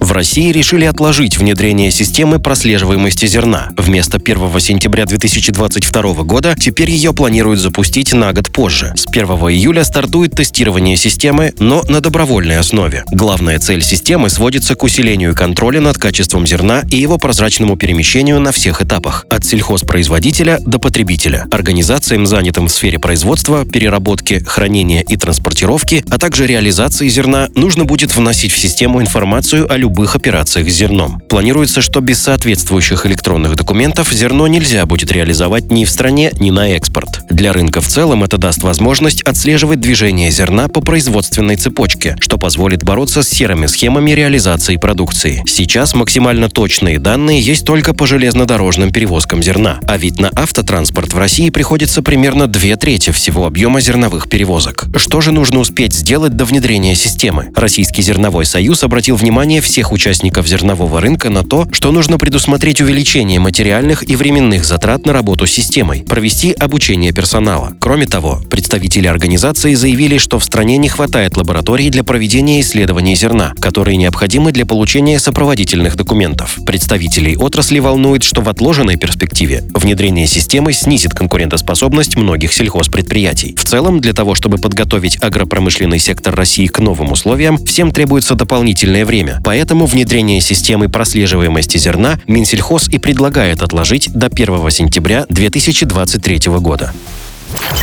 В России решили отложить внедрение системы прослеживаемости зерна. Вместо 1 сентября 2022 года теперь ее планируют запустить на год позже. С 1 июля стартует тестирование системы, но на добровольной основе. Главная цель системы сводится к усилению контроля над качеством зерна и его прозрачному перемещению на всех этапах, от сельхозпроизводителя до потребителя, организациям, занятым в сфере производства, переработки, хранения и транспортировки, а также реализации зерна, нужно будет вносить в систему информацию о любых любых операциях с зерном. Планируется, что без соответствующих электронных документов зерно нельзя будет реализовать ни в стране, ни на экспорт. Для рынка в целом это даст возможность отслеживать движение зерна по производственной цепочке, что позволит бороться с серыми схемами реализации продукции. Сейчас максимально точные данные есть только по железнодорожным перевозкам зерна, а ведь на автотранспорт в России приходится примерно две трети всего объема зерновых перевозок. Что же нужно успеть сделать до внедрения системы? Российский зерновой союз обратил внимание всех всех участников зернового рынка на то, что нужно предусмотреть увеличение материальных и временных затрат на работу с системой, провести обучение персонала. Кроме того, представители организации заявили, что в стране не хватает лабораторий для проведения исследований зерна, которые необходимы для получения сопроводительных документов. Представителей отрасли волнует, что в отложенной перспективе внедрение системы снизит конкурентоспособность многих сельхозпредприятий. В целом, для того, чтобы подготовить агропромышленный сектор России к новым условиям, всем требуется дополнительное время. Поэтому Поэтому внедрение системы прослеживаемости зерна Минсельхоз и предлагает отложить до 1 сентября 2023 года.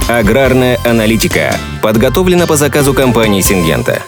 Аграрная аналитика подготовлена по заказу компании «Сингента».